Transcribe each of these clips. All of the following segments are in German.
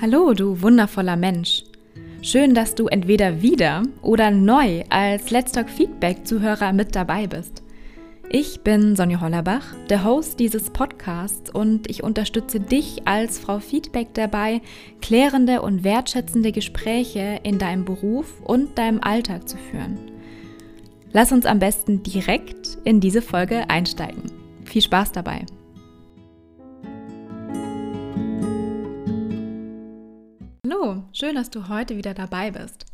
Hallo, du wundervoller Mensch. Schön, dass du entweder wieder oder neu als Let's Talk Feedback-Zuhörer mit dabei bist. Ich bin Sonja Hollerbach, der Host dieses Podcasts und ich unterstütze dich als Frau Feedback dabei, klärende und wertschätzende Gespräche in deinem Beruf und deinem Alltag zu führen. Lass uns am besten direkt in diese Folge einsteigen. Viel Spaß dabei! Hallo, schön, dass du heute wieder dabei bist.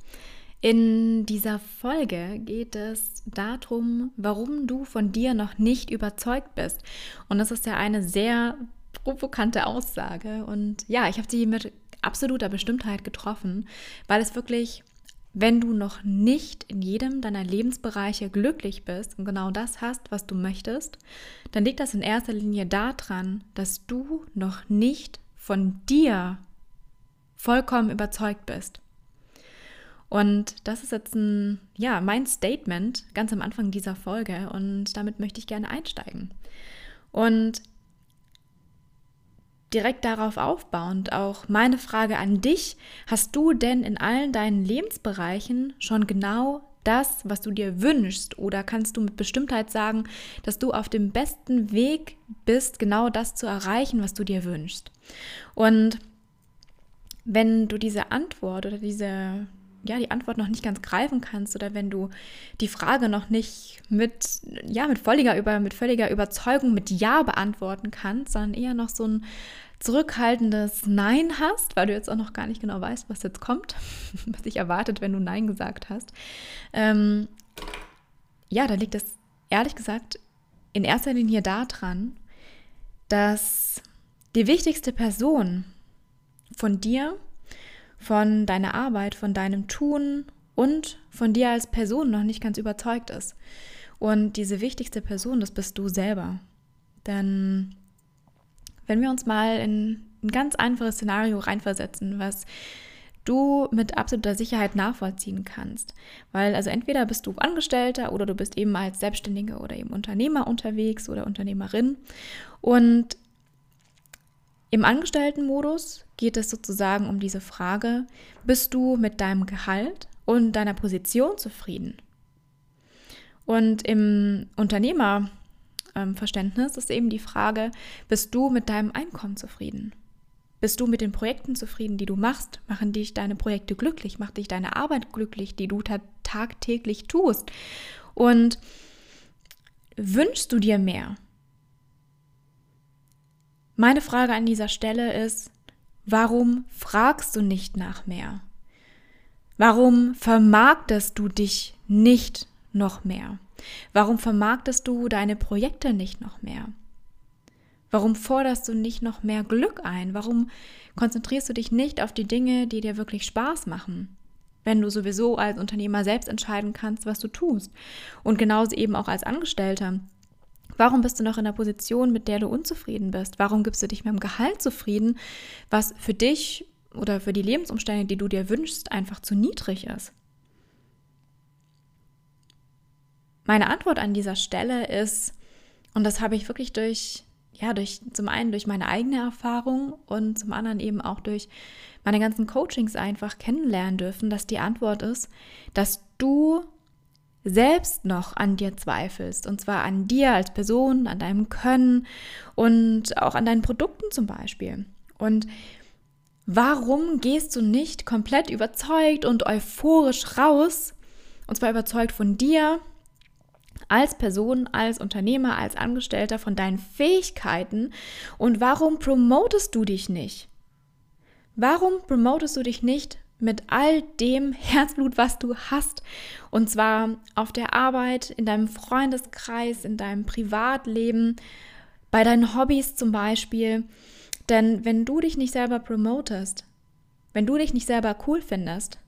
In dieser Folge geht es darum, warum du von dir noch nicht überzeugt bist. Und das ist ja eine sehr provokante Aussage. Und ja, ich habe sie mit absoluter Bestimmtheit getroffen, weil es wirklich, wenn du noch nicht in jedem deiner Lebensbereiche glücklich bist und genau das hast, was du möchtest, dann liegt das in erster Linie daran, dass du noch nicht von dir vollkommen überzeugt bist. Und das ist jetzt ein, ja, mein Statement ganz am Anfang dieser Folge und damit möchte ich gerne einsteigen. Und direkt darauf aufbauend auch meine Frage an dich, hast du denn in allen deinen Lebensbereichen schon genau das, was du dir wünschst? Oder kannst du mit Bestimmtheit sagen, dass du auf dem besten Weg bist, genau das zu erreichen, was du dir wünschst? Und wenn du diese Antwort oder diese, ja, die Antwort noch nicht ganz greifen kannst oder wenn du die Frage noch nicht mit, ja, mit völliger, über, mit völliger Überzeugung mit Ja beantworten kannst, sondern eher noch so ein zurückhaltendes Nein hast, weil du jetzt auch noch gar nicht genau weißt, was jetzt kommt, was dich erwartet, wenn du Nein gesagt hast, ähm, ja, da liegt es ehrlich gesagt in erster Linie daran, dass die wichtigste Person von dir, von deiner Arbeit, von deinem Tun und von dir als Person noch nicht ganz überzeugt ist. Und diese wichtigste Person, das bist du selber. Denn wenn wir uns mal in ein ganz einfaches Szenario reinversetzen, was du mit absoluter Sicherheit nachvollziehen kannst. Weil also entweder bist du Angestellter oder du bist eben als Selbstständige oder eben Unternehmer unterwegs oder Unternehmerin. Und im Angestelltenmodus geht es sozusagen um diese Frage, bist du mit deinem Gehalt und deiner Position zufrieden? Und im Unternehmerverständnis ist eben die Frage, bist du mit deinem Einkommen zufrieden? Bist du mit den Projekten zufrieden, die du machst? Machen dich deine Projekte glücklich? Macht dich deine Arbeit glücklich, die du tagtäglich tust? Und wünschst du dir mehr? Meine Frage an dieser Stelle ist, warum fragst du nicht nach mehr? Warum vermarktest du dich nicht noch mehr? Warum vermarktest du deine Projekte nicht noch mehr? Warum forderst du nicht noch mehr Glück ein? Warum konzentrierst du dich nicht auf die Dinge, die dir wirklich Spaß machen? Wenn du sowieso als Unternehmer selbst entscheiden kannst, was du tust. Und genauso eben auch als Angestellter. Warum bist du noch in der Position, mit der du unzufrieden bist? Warum gibst du dich mit dem Gehalt zufrieden, was für dich oder für die Lebensumstände, die du dir wünschst, einfach zu niedrig ist? Meine Antwort an dieser Stelle ist, und das habe ich wirklich durch, ja, durch, zum einen durch meine eigene Erfahrung und zum anderen eben auch durch meine ganzen Coachings einfach kennenlernen dürfen, dass die Antwort ist, dass du selbst noch an dir zweifelst. Und zwar an dir als Person, an deinem Können und auch an deinen Produkten zum Beispiel. Und warum gehst du nicht komplett überzeugt und euphorisch raus? Und zwar überzeugt von dir als Person, als Unternehmer, als Angestellter, von deinen Fähigkeiten. Und warum promotest du dich nicht? Warum promotest du dich nicht mit all dem Herzblut, was du hast. Und zwar auf der Arbeit, in deinem Freundeskreis, in deinem Privatleben, bei deinen Hobbys zum Beispiel. Denn wenn du dich nicht selber promotest, wenn du dich nicht selber cool findest,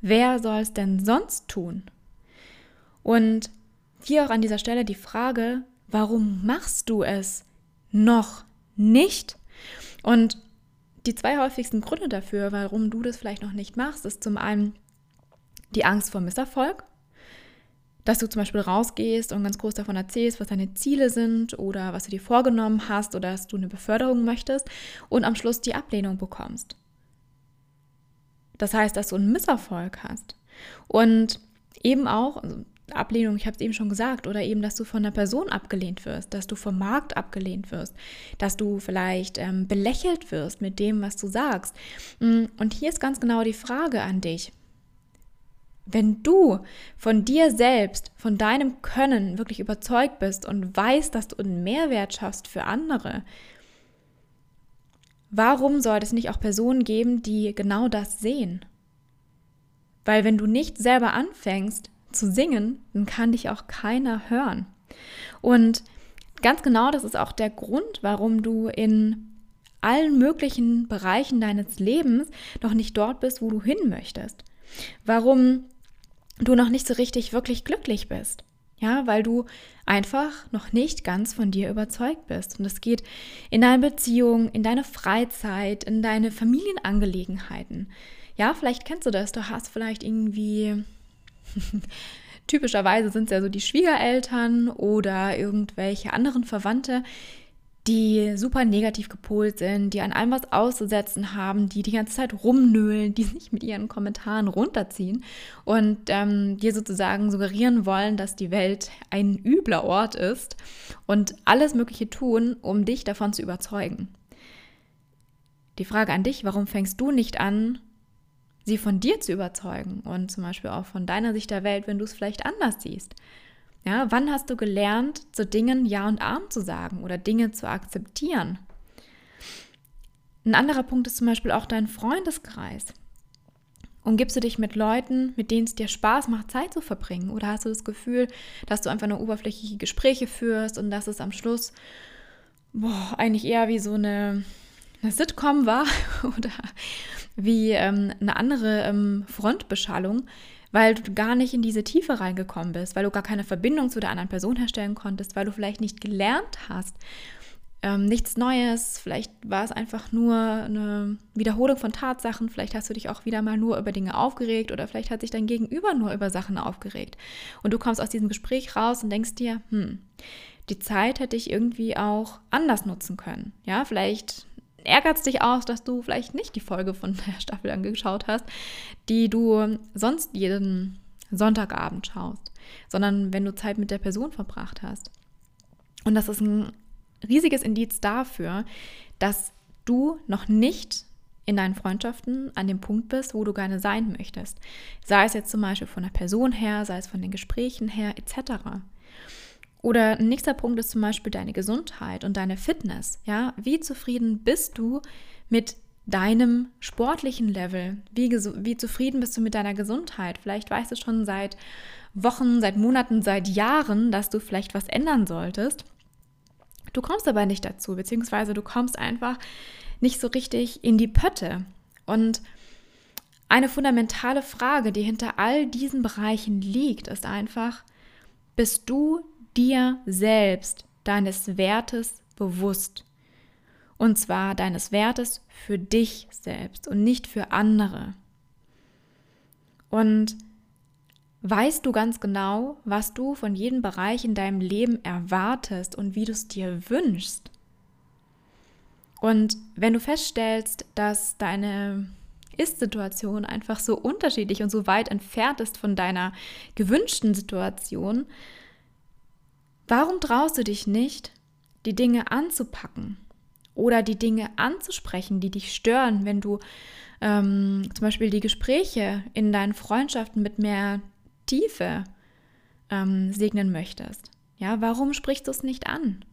wer soll es denn sonst tun? Und hier auch an dieser Stelle die Frage, warum machst du es noch nicht? Und die zwei häufigsten Gründe dafür, warum du das vielleicht noch nicht machst, ist zum einen die Angst vor Misserfolg, dass du zum Beispiel rausgehst und ganz groß davon erzählst, was deine Ziele sind oder was du dir vorgenommen hast oder dass du eine Beförderung möchtest und am Schluss die Ablehnung bekommst. Das heißt, dass du einen Misserfolg hast. Und eben auch, also Ablehnung, ich habe es eben schon gesagt, oder eben, dass du von einer Person abgelehnt wirst, dass du vom Markt abgelehnt wirst, dass du vielleicht ähm, belächelt wirst mit dem, was du sagst. Mm, und hier ist ganz genau die Frage an dich. Wenn du von dir selbst, von deinem Können wirklich überzeugt bist und weißt, dass du einen Mehrwert schaffst für andere, warum soll es nicht auch Personen geben, die genau das sehen? Weil wenn du nicht selber anfängst zu singen, dann kann dich auch keiner hören. Und ganz genau das ist auch der Grund, warum du in allen möglichen Bereichen deines Lebens noch nicht dort bist, wo du hin möchtest. Warum du noch nicht so richtig wirklich glücklich bist. Ja, weil du einfach noch nicht ganz von dir überzeugt bist. Und es geht in deine Beziehung, in deine Freizeit, in deine Familienangelegenheiten. Ja, vielleicht kennst du das. Du hast vielleicht irgendwie Typischerweise sind es ja so die Schwiegereltern oder irgendwelche anderen Verwandte, die super negativ gepolt sind, die an allem was auszusetzen haben, die die ganze Zeit rumnöhlen, die sich mit ihren Kommentaren runterziehen und ähm, dir sozusagen suggerieren wollen, dass die Welt ein übler Ort ist und alles Mögliche tun, um dich davon zu überzeugen. Die Frage an dich, warum fängst du nicht an, sie von dir zu überzeugen und zum Beispiel auch von deiner Sicht der Welt, wenn du es vielleicht anders siehst. Ja, wann hast du gelernt, zu Dingen Ja und Arm zu sagen oder Dinge zu akzeptieren? Ein anderer Punkt ist zum Beispiel auch dein Freundeskreis. Umgibst du dich mit Leuten, mit denen es dir Spaß macht, Zeit zu verbringen? Oder hast du das Gefühl, dass du einfach nur oberflächliche Gespräche führst und dass es am Schluss boah, eigentlich eher wie so eine, eine Sitcom war oder wie ähm, eine andere ähm, Frontbeschallung, weil du gar nicht in diese Tiefe reingekommen bist, weil du gar keine Verbindung zu der anderen Person herstellen konntest, weil du vielleicht nicht gelernt hast, ähm, nichts Neues, vielleicht war es einfach nur eine Wiederholung von Tatsachen, vielleicht hast du dich auch wieder mal nur über Dinge aufgeregt oder vielleicht hat sich dein Gegenüber nur über Sachen aufgeregt. Und du kommst aus diesem Gespräch raus und denkst dir, hm, die Zeit hätte ich irgendwie auch anders nutzen können. Ja, vielleicht ärgert es dich aus, dass du vielleicht nicht die Folge von der Staffel angeschaut hast, die du sonst jeden Sonntagabend schaust, sondern wenn du Zeit mit der Person verbracht hast. Und das ist ein riesiges Indiz dafür, dass du noch nicht in deinen Freundschaften an dem Punkt bist, wo du gerne sein möchtest. Sei es jetzt zum Beispiel von der Person her, sei es von den Gesprächen her, etc. Oder ein nächster Punkt ist zum Beispiel deine Gesundheit und deine Fitness. Ja, wie zufrieden bist du mit deinem sportlichen Level? Wie, wie zufrieden bist du mit deiner Gesundheit? Vielleicht weißt du schon seit Wochen, seit Monaten, seit Jahren, dass du vielleicht was ändern solltest. Du kommst aber nicht dazu, beziehungsweise du kommst einfach nicht so richtig in die Pötte. Und eine fundamentale Frage, die hinter all diesen Bereichen liegt, ist einfach, bist du dir selbst deines Wertes bewusst. Und zwar deines Wertes für dich selbst und nicht für andere. Und weißt du ganz genau, was du von jedem Bereich in deinem Leben erwartest und wie du es dir wünschst? Und wenn du feststellst, dass deine Ist-Situation einfach so unterschiedlich und so weit entfernt ist von deiner gewünschten Situation, Warum traust du dich nicht, die Dinge anzupacken oder die Dinge anzusprechen, die dich stören, wenn du ähm, zum Beispiel die Gespräche in deinen Freundschaften mit mehr Tiefe ähm, segnen möchtest? Ja, warum sprichst du es nicht an?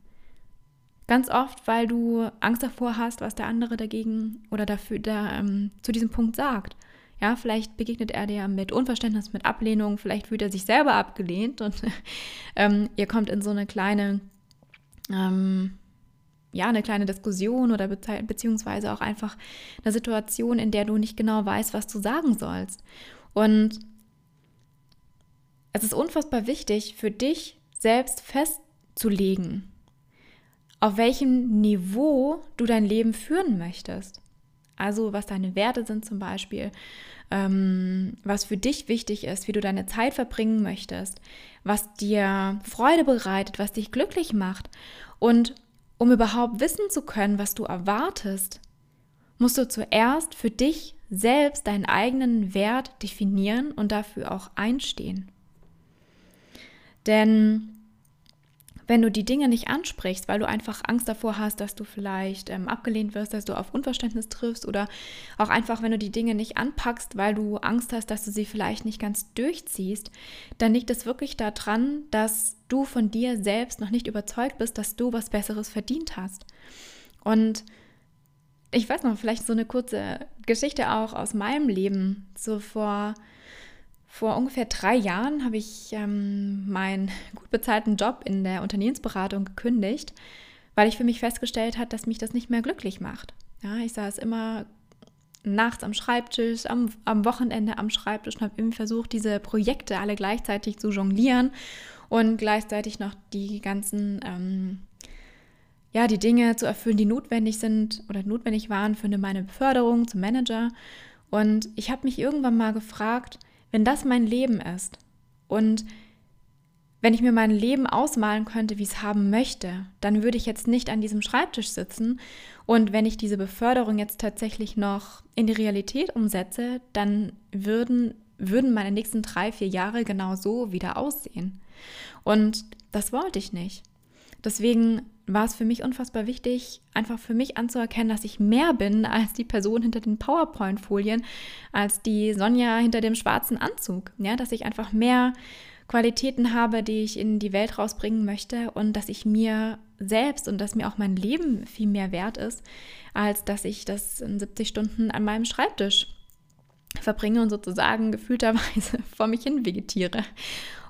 Ganz oft, weil du Angst davor hast, was der andere dagegen oder dafür da, ähm, zu diesem Punkt sagt. Ja, vielleicht begegnet er dir mit Unverständnis, mit Ablehnung, vielleicht fühlt er sich selber abgelehnt und ähm, ihr kommt in so eine kleine, ähm, ja, eine kleine Diskussion oder be beziehungsweise auch einfach eine Situation, in der du nicht genau weißt, was du sagen sollst. Und es ist unfassbar wichtig für dich selbst festzulegen, auf welchem Niveau du dein Leben führen möchtest. Also was deine Werte sind zum Beispiel, ähm, was für dich wichtig ist, wie du deine Zeit verbringen möchtest, was dir Freude bereitet, was dich glücklich macht. Und um überhaupt wissen zu können, was du erwartest, musst du zuerst für dich selbst deinen eigenen Wert definieren und dafür auch einstehen. Denn wenn du die Dinge nicht ansprichst, weil du einfach Angst davor hast, dass du vielleicht ähm, abgelehnt wirst, dass du auf Unverständnis triffst oder auch einfach, wenn du die Dinge nicht anpackst, weil du Angst hast, dass du sie vielleicht nicht ganz durchziehst, dann liegt es wirklich daran, dass du von dir selbst noch nicht überzeugt bist, dass du was Besseres verdient hast. Und ich weiß noch, vielleicht so eine kurze Geschichte auch aus meinem Leben. So vor vor ungefähr drei Jahren habe ich ähm, meinen gut bezahlten Job in der Unternehmensberatung gekündigt, weil ich für mich festgestellt habe, dass mich das nicht mehr glücklich macht. Ja, ich saß immer nachts am Schreibtisch, am, am Wochenende am Schreibtisch und habe irgendwie versucht, diese Projekte alle gleichzeitig zu jonglieren und gleichzeitig noch die ganzen, ähm, ja, die Dinge zu erfüllen, die notwendig sind oder notwendig waren für meine Beförderung zum Manager. Und ich habe mich irgendwann mal gefragt, wenn das mein Leben ist und wenn ich mir mein Leben ausmalen könnte, wie ich es haben möchte, dann würde ich jetzt nicht an diesem Schreibtisch sitzen. Und wenn ich diese Beförderung jetzt tatsächlich noch in die Realität umsetze, dann würden, würden meine nächsten drei, vier Jahre genau so wieder aussehen. Und das wollte ich nicht. Deswegen war es für mich unfassbar wichtig, einfach für mich anzuerkennen, dass ich mehr bin als die Person hinter den PowerPoint-Folien, als die Sonja hinter dem schwarzen Anzug. Ja, dass ich einfach mehr Qualitäten habe, die ich in die Welt rausbringen möchte und dass ich mir selbst und dass mir auch mein Leben viel mehr wert ist, als dass ich das in 70 Stunden an meinem Schreibtisch verbringe und sozusagen gefühlterweise vor mich hin vegetiere.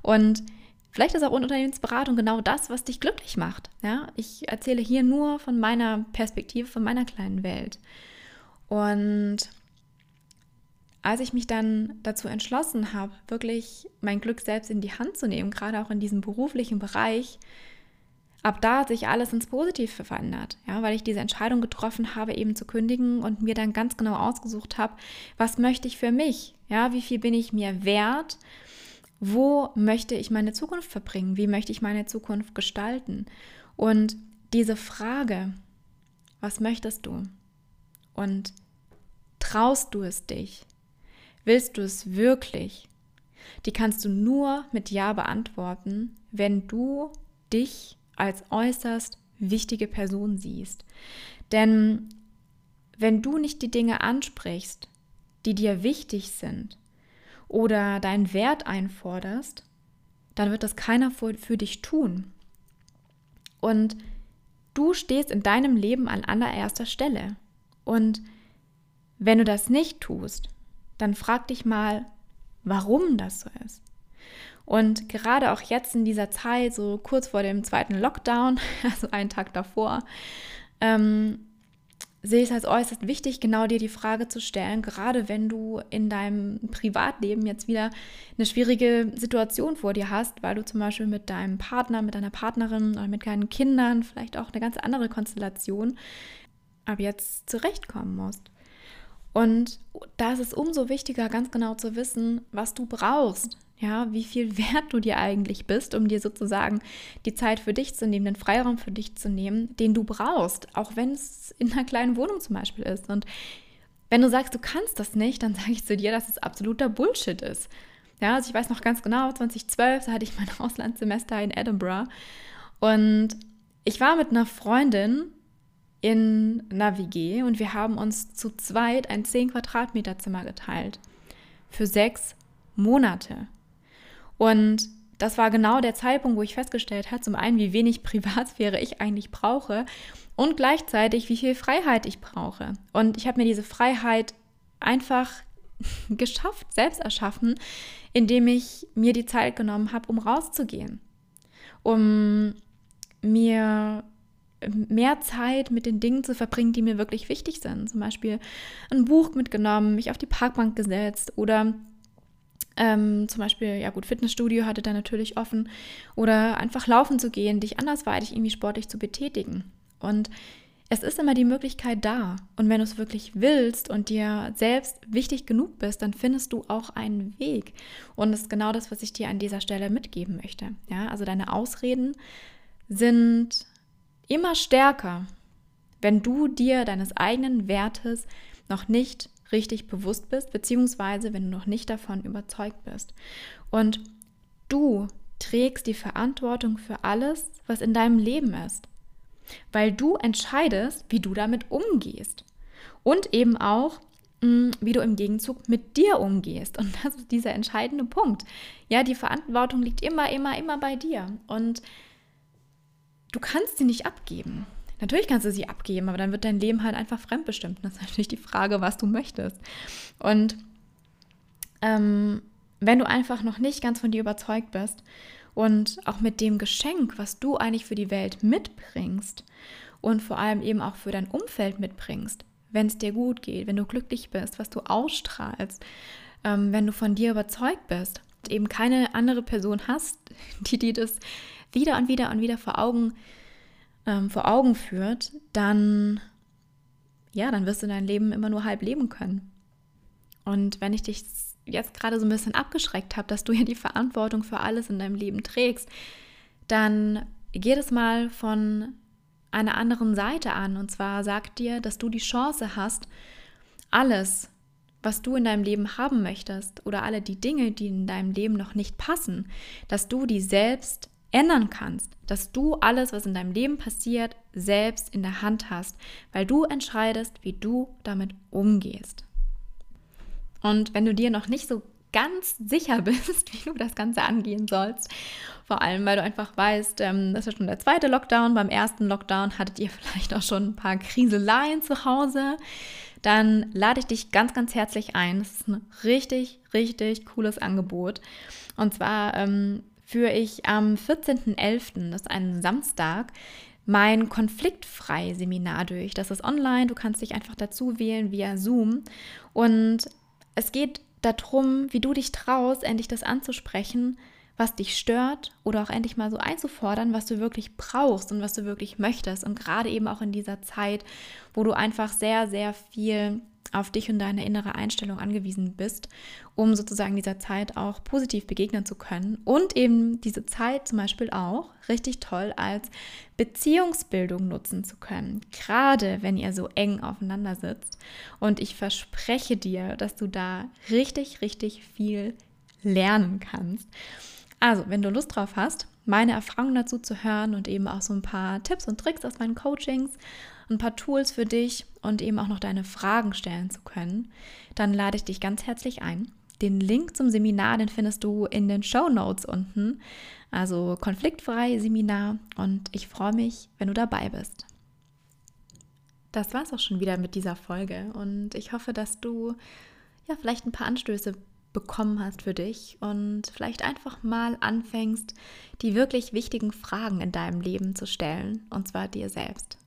Und Vielleicht ist auch Unternehmensberatung genau das, was dich glücklich macht. Ja? Ich erzähle hier nur von meiner Perspektive, von meiner kleinen Welt. Und als ich mich dann dazu entschlossen habe, wirklich mein Glück selbst in die Hand zu nehmen, gerade auch in diesem beruflichen Bereich, ab da hat sich alles ins Positive verändert, ja, weil ich diese Entscheidung getroffen habe, eben zu kündigen und mir dann ganz genau ausgesucht habe, was möchte ich für mich, ja, wie viel bin ich mir wert wo möchte ich meine Zukunft verbringen? Wie möchte ich meine Zukunft gestalten? Und diese Frage, was möchtest du? Und traust du es dich? Willst du es wirklich? Die kannst du nur mit Ja beantworten, wenn du dich als äußerst wichtige Person siehst. Denn wenn du nicht die Dinge ansprichst, die dir wichtig sind, oder deinen Wert einforderst, dann wird das keiner für, für dich tun. Und du stehst in deinem Leben an allererster Stelle. Und wenn du das nicht tust, dann frag dich mal, warum das so ist. Und gerade auch jetzt in dieser Zeit, so kurz vor dem zweiten Lockdown, also einen Tag davor, ähm, sehe ich es als äußerst wichtig, genau dir die Frage zu stellen, gerade wenn du in deinem Privatleben jetzt wieder eine schwierige Situation vor dir hast, weil du zum Beispiel mit deinem Partner, mit deiner Partnerin oder mit deinen Kindern, vielleicht auch eine ganz andere Konstellation, ab jetzt zurechtkommen musst. Und da ist es umso wichtiger, ganz genau zu wissen, was du brauchst, ja, wie viel wert du dir eigentlich bist, um dir sozusagen die Zeit für dich zu nehmen, den Freiraum für dich zu nehmen, den du brauchst, auch wenn es in einer kleinen Wohnung zum Beispiel ist. Und wenn du sagst, du kannst das nicht, dann sage ich zu dir, dass es absoluter Bullshit ist. Ja, also ich weiß noch ganz genau, 2012, da hatte ich mein Auslandssemester in Edinburgh und ich war mit einer Freundin in Navigé und wir haben uns zu zweit ein 10 Quadratmeter Zimmer geteilt. Für sechs Monate. Und das war genau der Zeitpunkt, wo ich festgestellt habe, zum einen, wie wenig Privatsphäre ich eigentlich brauche und gleichzeitig, wie viel Freiheit ich brauche. Und ich habe mir diese Freiheit einfach geschafft, selbst erschaffen, indem ich mir die Zeit genommen habe, um rauszugehen, um mir mehr Zeit mit den Dingen zu verbringen, die mir wirklich wichtig sind. Zum Beispiel ein Buch mitgenommen, mich auf die Parkbank gesetzt oder ähm, zum Beispiel, ja gut, Fitnessstudio hatte da natürlich offen. Oder einfach laufen zu gehen, dich andersweitig irgendwie sportlich zu betätigen. Und es ist immer die Möglichkeit da. Und wenn du es wirklich willst und dir selbst wichtig genug bist, dann findest du auch einen Weg. Und das ist genau das, was ich dir an dieser Stelle mitgeben möchte. Ja, also deine Ausreden sind immer stärker, wenn du dir deines eigenen Wertes noch nicht richtig bewusst bist, beziehungsweise wenn du noch nicht davon überzeugt bist. Und du trägst die Verantwortung für alles, was in deinem Leben ist, weil du entscheidest, wie du damit umgehst und eben auch, mm, wie du im Gegenzug mit dir umgehst. Und das ist dieser entscheidende Punkt. Ja, die Verantwortung liegt immer, immer, immer bei dir. Und du kannst sie nicht abgeben. Natürlich kannst du sie abgeben, aber dann wird dein Leben halt einfach fremdbestimmt. Das ist natürlich die Frage, was du möchtest. Und ähm, wenn du einfach noch nicht ganz von dir überzeugt bist und auch mit dem Geschenk, was du eigentlich für die Welt mitbringst und vor allem eben auch für dein Umfeld mitbringst, wenn es dir gut geht, wenn du glücklich bist, was du ausstrahlst, ähm, wenn du von dir überzeugt bist, eben keine andere Person hast, die dir das wieder und wieder und wieder vor Augen ähm, vor Augen führt, dann, ja, dann wirst du dein Leben immer nur halb leben können. Und wenn ich dich jetzt gerade so ein bisschen abgeschreckt habe, dass du ja die Verantwortung für alles in deinem Leben trägst, dann geh das mal von einer anderen Seite an. Und zwar sagt dir, dass du die Chance hast, alles, was du in deinem Leben haben möchtest oder alle die Dinge, die in deinem Leben noch nicht passen, dass du die selbst ändern kannst, dass du alles, was in deinem Leben passiert, selbst in der Hand hast, weil du entscheidest, wie du damit umgehst. Und wenn du dir noch nicht so ganz sicher bist, wie du das Ganze angehen sollst, vor allem weil du einfach weißt, ähm, das ist schon der zweite Lockdown, beim ersten Lockdown hattet ihr vielleicht auch schon ein paar Kriseleien zu Hause, dann lade ich dich ganz, ganz herzlich ein. Das ist ein richtig, richtig cooles Angebot. Und zwar ähm, führe ich am 14.11., das ist ein Samstag, mein Konfliktfrei-Seminar durch. Das ist online, du kannst dich einfach dazu wählen via Zoom. Und es geht darum, wie du dich traust, endlich das anzusprechen, was dich stört oder auch endlich mal so einzufordern, was du wirklich brauchst und was du wirklich möchtest. Und gerade eben auch in dieser Zeit, wo du einfach sehr, sehr viel auf dich und deine innere Einstellung angewiesen bist, um sozusagen dieser Zeit auch positiv begegnen zu können und eben diese Zeit zum Beispiel auch richtig toll als Beziehungsbildung nutzen zu können, gerade wenn ihr so eng aufeinander sitzt. Und ich verspreche dir, dass du da richtig, richtig viel lernen kannst. Also, wenn du Lust drauf hast, meine Erfahrungen dazu zu hören und eben auch so ein paar Tipps und Tricks aus meinen Coachings, ein paar Tools für dich und eben auch noch deine Fragen stellen zu können, dann lade ich dich ganz herzlich ein. Den Link zum Seminar, den findest du in den Show Notes unten. Also konfliktfrei Seminar und ich freue mich, wenn du dabei bist. Das war es auch schon wieder mit dieser Folge und ich hoffe, dass du ja vielleicht ein paar Anstöße bekommen hast für dich und vielleicht einfach mal anfängst, die wirklich wichtigen Fragen in deinem Leben zu stellen und zwar dir selbst.